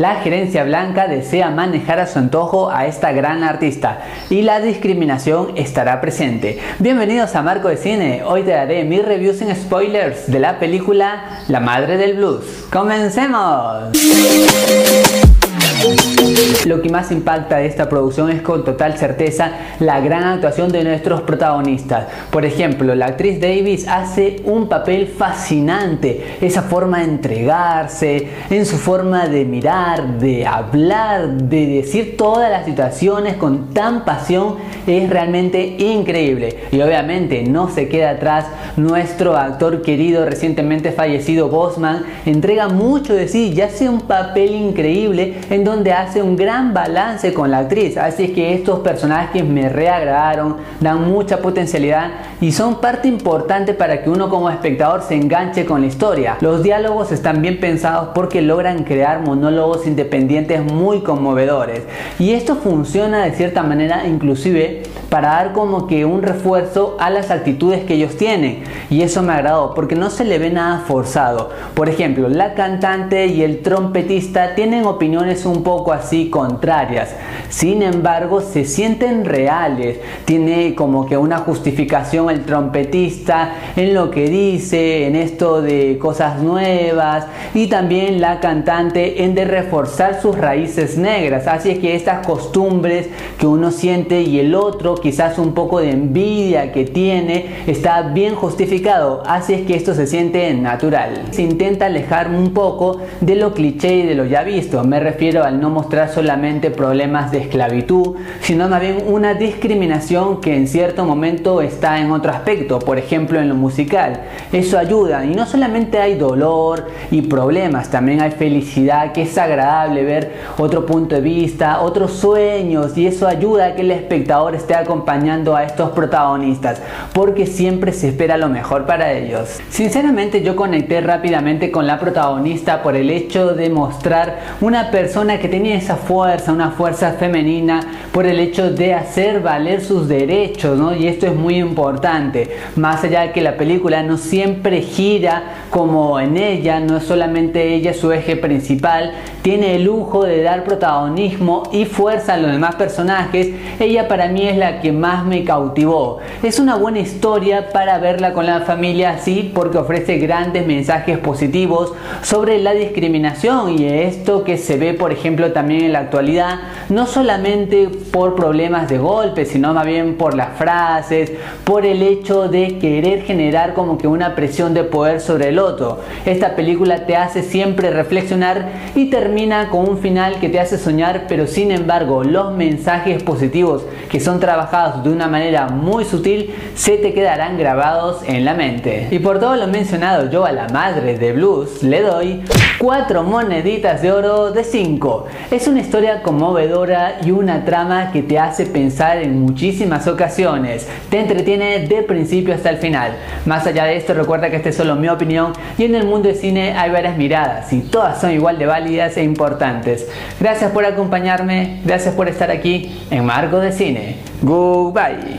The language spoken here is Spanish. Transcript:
La gerencia blanca desea manejar a su antojo a esta gran artista y la discriminación estará presente. Bienvenidos a Marco de Cine, hoy te daré mis reviews en spoilers de la película La Madre del Blues. ¡Comencemos! Lo que más impacta de esta producción es con total certeza la gran actuación de nuestros protagonistas. Por ejemplo, la actriz Davis hace un papel fascinante, esa forma de entregarse, en su forma de mirar, de hablar, de decir todas las situaciones con tan pasión, es realmente increíble. Y obviamente no se queda atrás nuestro actor querido recientemente fallecido Bosman, entrega mucho de sí y hace un papel increíble en donde hace un gran balance con la actriz. Así que estos personajes me reagradaron, dan mucha potencialidad y son parte importante para que uno como espectador se enganche con la historia. Los diálogos están bien pensados porque logran crear monólogos independientes muy conmovedores. Y esto funciona de cierta manera inclusive para dar como que un refuerzo a las actitudes que ellos tienen. Y eso me agradó porque no se le ve nada forzado. Por ejemplo, la cantante y el trompetista tienen opiniones un poco así contrarias. Sin embargo, se sienten reales. Tiene como que una justificación el trompetista en lo que dice, en esto de cosas nuevas. Y también la cantante en de reforzar sus raíces negras. Así es que estas costumbres que uno siente y el otro quizás un poco de envidia que tiene, está bien justificado, así es que esto se siente natural. Se intenta alejar un poco de lo cliché y de lo ya visto, me refiero al no mostrar solamente problemas de esclavitud, sino más bien una discriminación que en cierto momento está en otro aspecto, por ejemplo en lo musical. Eso ayuda y no solamente hay dolor y problemas, también hay felicidad, que es agradable ver otro punto de vista, otros sueños y eso ayuda a que el espectador esté acompañando a estos protagonistas porque siempre se espera lo mejor para ellos. Sinceramente yo conecté rápidamente con la protagonista por el hecho de mostrar una persona que tenía esa fuerza, una fuerza femenina, por el hecho de hacer valer sus derechos, ¿no? Y esto es muy importante. Más allá de que la película no siempre gira como en ella, no es solamente ella su eje principal, tiene el lujo de dar protagonismo y fuerza a los demás personajes. Ella para mí es la que más me cautivó. Es una buena historia para verla con la familia así porque ofrece grandes mensajes positivos sobre la discriminación y esto que se ve por ejemplo también en la actualidad, no solamente por problemas de golpe, sino más bien por las frases, por el hecho de querer generar como que una presión de poder sobre el otro. Esta película te hace siempre reflexionar y termina con un final que te hace soñar, pero sin embargo los mensajes positivos que son trabajados de una manera muy sutil se te quedarán grabados en la mente. Y por todo lo mencionado yo a la madre de blues le doy 4 moneditas de oro de 5. Es una historia conmovedora y una trama que te hace pensar en muchísimas ocasiones. Te entretiene de principio hasta el final. Más allá de esto recuerda que esta es solo mi opinión y en el mundo del cine hay varias miradas y todas son igual de válidas e importantes. Gracias por acompañarme, gracias por estar aquí en Marco de Cine. Goodbye.